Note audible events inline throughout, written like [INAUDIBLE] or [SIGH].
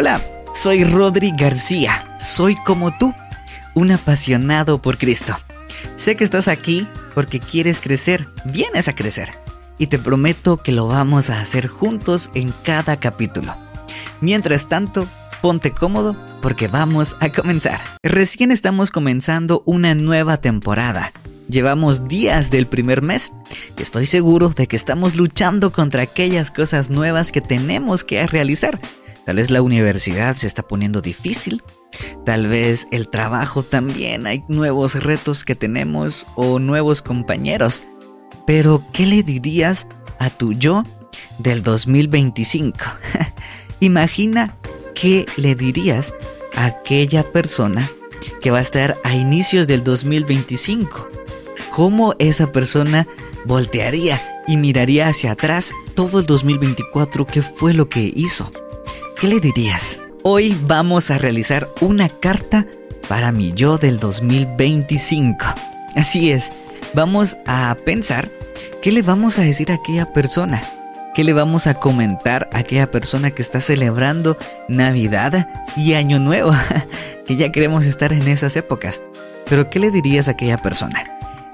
Hola, soy Rodri García. Soy como tú, un apasionado por Cristo. Sé que estás aquí porque quieres crecer, vienes a crecer. Y te prometo que lo vamos a hacer juntos en cada capítulo. Mientras tanto, ponte cómodo porque vamos a comenzar. Recién estamos comenzando una nueva temporada. Llevamos días del primer mes y estoy seguro de que estamos luchando contra aquellas cosas nuevas que tenemos que realizar. Tal vez la universidad se está poniendo difícil, tal vez el trabajo también, hay nuevos retos que tenemos o nuevos compañeros. Pero, ¿qué le dirías a tu yo del 2025? [LAUGHS] Imagina qué le dirías a aquella persona que va a estar a inicios del 2025. ¿Cómo esa persona voltearía y miraría hacia atrás todo el 2024? ¿Qué fue lo que hizo? ¿Qué le dirías? Hoy vamos a realizar una carta para mi yo del 2025. Así es, vamos a pensar qué le vamos a decir a aquella persona. ¿Qué le vamos a comentar a aquella persona que está celebrando Navidad y Año Nuevo? [LAUGHS] que ya queremos estar en esas épocas. Pero ¿qué le dirías a aquella persona?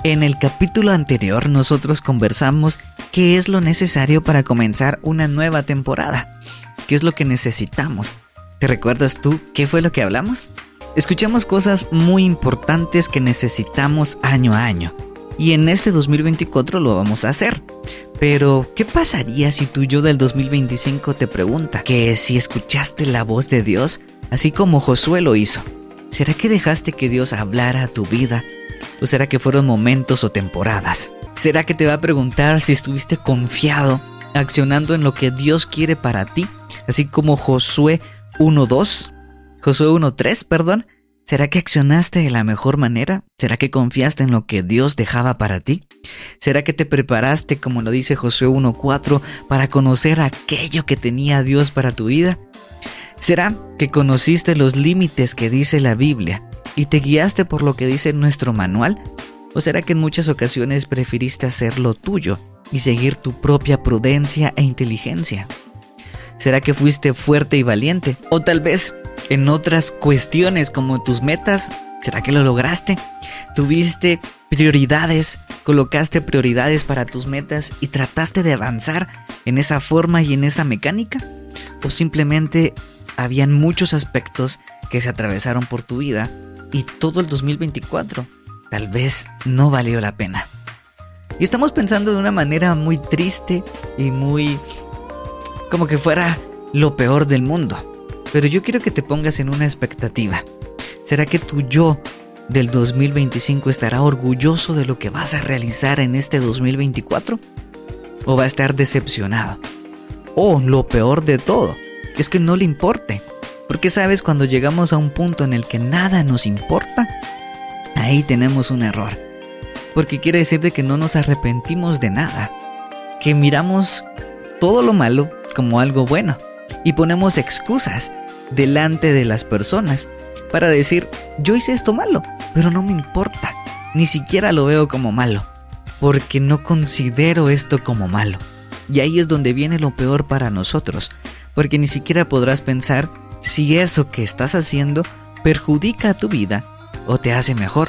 En el capítulo anterior nosotros conversamos qué es lo necesario para comenzar una nueva temporada. ¿Qué es lo que necesitamos? ¿Te recuerdas tú qué fue lo que hablamos? Escuchamos cosas muy importantes que necesitamos año a año. Y en este 2024 lo vamos a hacer. Pero, ¿qué pasaría si tú yo del 2025 te pregunta que si escuchaste la voz de Dios, así como Josué lo hizo? ¿Será que dejaste que Dios hablara a tu vida? ¿O será que fueron momentos o temporadas? ¿Será que te va a preguntar si estuviste confiado, accionando en lo que Dios quiere para ti? Así como Josué 1.2, Josué 1.3, perdón. ¿Será que accionaste de la mejor manera? ¿Será que confiaste en lo que Dios dejaba para ti? ¿Será que te preparaste, como lo dice Josué 1.4, para conocer aquello que tenía Dios para tu vida? ¿Será que conociste los límites que dice la Biblia y te guiaste por lo que dice nuestro manual? ¿O será que en muchas ocasiones preferiste hacer lo tuyo y seguir tu propia prudencia e inteligencia? ¿Será que fuiste fuerte y valiente? O tal vez en otras cuestiones como tus metas, ¿será que lo lograste? ¿Tuviste prioridades? ¿Colocaste prioridades para tus metas y trataste de avanzar en esa forma y en esa mecánica? ¿O simplemente habían muchos aspectos que se atravesaron por tu vida y todo el 2024 tal vez no valió la pena? Y estamos pensando de una manera muy triste y muy como que fuera lo peor del mundo. Pero yo quiero que te pongas en una expectativa. ¿Será que tu yo del 2025 estará orgulloso de lo que vas a realizar en este 2024? ¿O va a estar decepcionado? O lo peor de todo, es que no le importe. Porque sabes, cuando llegamos a un punto en el que nada nos importa, ahí tenemos un error. Porque quiere decir de que no nos arrepentimos de nada. Que miramos todo lo malo como algo bueno y ponemos excusas delante de las personas para decir, yo hice esto malo, pero no me importa, ni siquiera lo veo como malo, porque no considero esto como malo. Y ahí es donde viene lo peor para nosotros, porque ni siquiera podrás pensar si eso que estás haciendo perjudica a tu vida o te hace mejor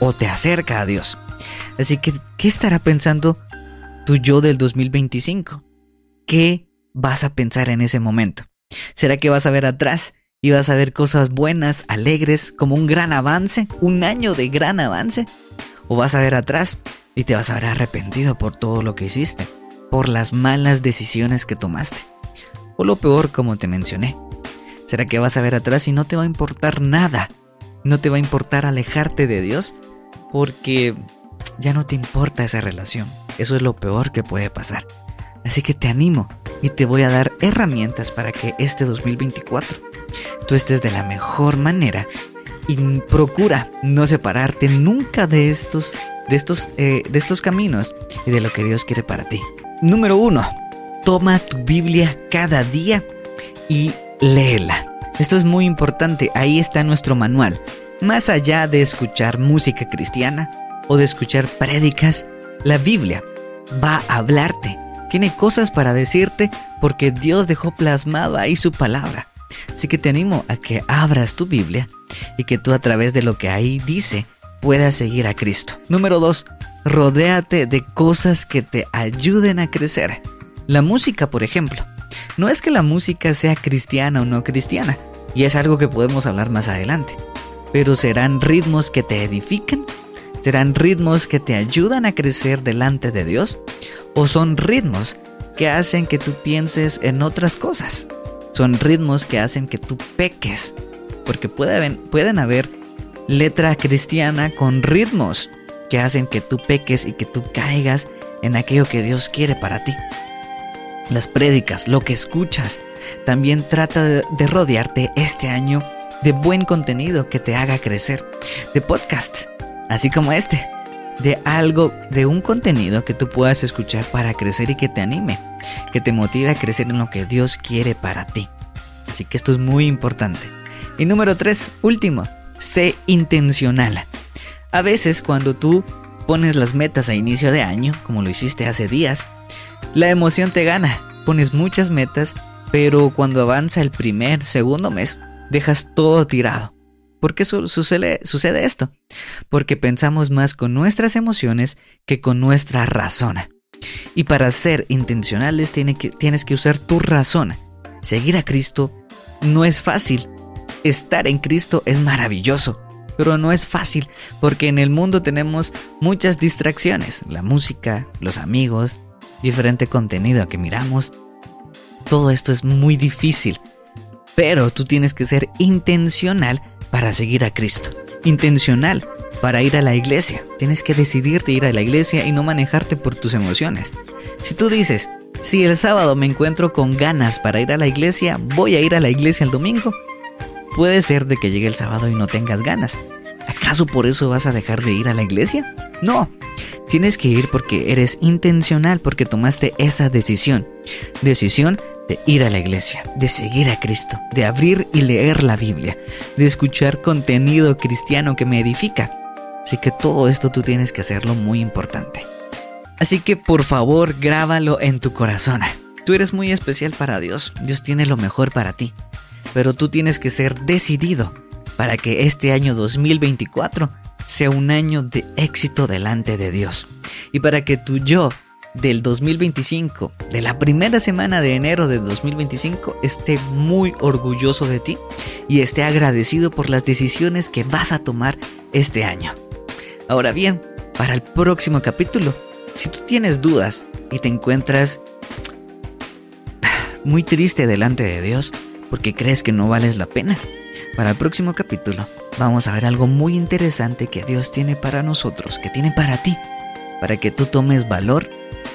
o te acerca a Dios. Así que, ¿qué estará pensando tu yo del 2025? ¿Qué vas a pensar en ese momento? ¿Será que vas a ver atrás y vas a ver cosas buenas, alegres, como un gran avance, un año de gran avance? ¿O vas a ver atrás y te vas a ver arrepentido por todo lo que hiciste, por las malas decisiones que tomaste? O lo peor, como te mencioné, ¿será que vas a ver atrás y no te va a importar nada? ¿No te va a importar alejarte de Dios? Porque ya no te importa esa relación. Eso es lo peor que puede pasar. Así que te animo y te voy a dar herramientas para que este 2024 tú estés de la mejor manera y procura no separarte nunca de estos, de estos, eh, de estos caminos y de lo que Dios quiere para ti. Número uno, toma tu Biblia cada día y léela. Esto es muy importante, ahí está nuestro manual. Más allá de escuchar música cristiana o de escuchar prédicas, la Biblia va a hablarte tiene cosas para decirte porque Dios dejó plasmado ahí su palabra. Así que te animo a que abras tu Biblia y que tú a través de lo que ahí dice puedas seguir a Cristo. Número 2. Rodéate de cosas que te ayuden a crecer. La música, por ejemplo. No es que la música sea cristiana o no cristiana, y es algo que podemos hablar más adelante, pero serán ritmos que te edifican, serán ritmos que te ayudan a crecer delante de Dios, o son ritmos que hacen que tú pienses en otras cosas. Son ritmos que hacen que tú peques, porque pueden, pueden haber letra cristiana con ritmos que hacen que tú peques y que tú caigas en aquello que Dios quiere para ti. Las prédicas, lo que escuchas, también trata de rodearte este año de buen contenido que te haga crecer, de podcasts, así como este, de algo, de un contenido que tú puedas escuchar para crecer y que te anime, que te motive a crecer en lo que Dios quiere para ti. Así que esto es muy importante. Y número tres, último, sé intencional. A veces cuando tú pones las metas a inicio de año, como lo hiciste hace días, la emoción te gana. Pones muchas metas, pero cuando avanza el primer, segundo mes, dejas todo tirado. ¿Por qué sucede, esto? Porque pensamos más con nuestras emociones que con nuestra razón. Y para ser intencionales tienes que usar tu razón. Seguir a Cristo no es fácil. Estar en Cristo es maravilloso, pero no es fácil porque en el mundo tenemos muchas distracciones. La música, los amigos, diferente contenido que miramos. Todo esto es muy difícil. Pero tú tienes que ser intencional para seguir a Cristo. Intencional para ir a la iglesia. Tienes que decidirte ir a la iglesia y no manejarte por tus emociones. Si tú dices, si el sábado me encuentro con ganas para ir a la iglesia, voy a ir a la iglesia el domingo. Puede ser de que llegue el sábado y no tengas ganas. ¿Acaso por eso vas a dejar de ir a la iglesia? No. Tienes que ir porque eres intencional, porque tomaste esa decisión. Decisión de ir a la iglesia, de seguir a Cristo, de abrir y leer la Biblia, de escuchar contenido cristiano que me edifica. Así que todo esto tú tienes que hacerlo muy importante. Así que por favor grábalo en tu corazón. Tú eres muy especial para Dios, Dios tiene lo mejor para ti, pero tú tienes que ser decidido para que este año 2024 sea un año de éxito delante de Dios. Y para que tu yo del 2025, de la primera semana de enero de 2025, esté muy orgulloso de ti y esté agradecido por las decisiones que vas a tomar este año. Ahora bien, para el próximo capítulo, si tú tienes dudas y te encuentras muy triste delante de Dios porque crees que no vales la pena, para el próximo capítulo vamos a ver algo muy interesante que Dios tiene para nosotros, que tiene para ti, para que tú tomes valor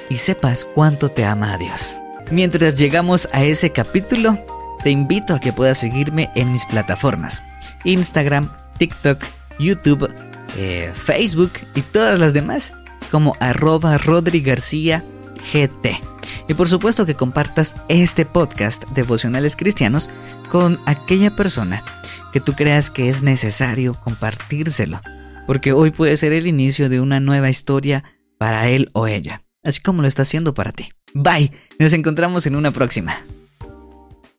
y sepas cuánto te ama a Dios. Mientras llegamos a ese capítulo, te invito a que puedas seguirme en mis plataformas, Instagram, TikTok, YouTube, eh, Facebook y todas las demás, como arroba Rodri García GT. Y por supuesto que compartas este podcast Devocionales Cristianos con aquella persona que tú creas que es necesario compartírselo, porque hoy puede ser el inicio de una nueva historia para él o ella así como lo está haciendo para ti. Bye, nos encontramos en una próxima.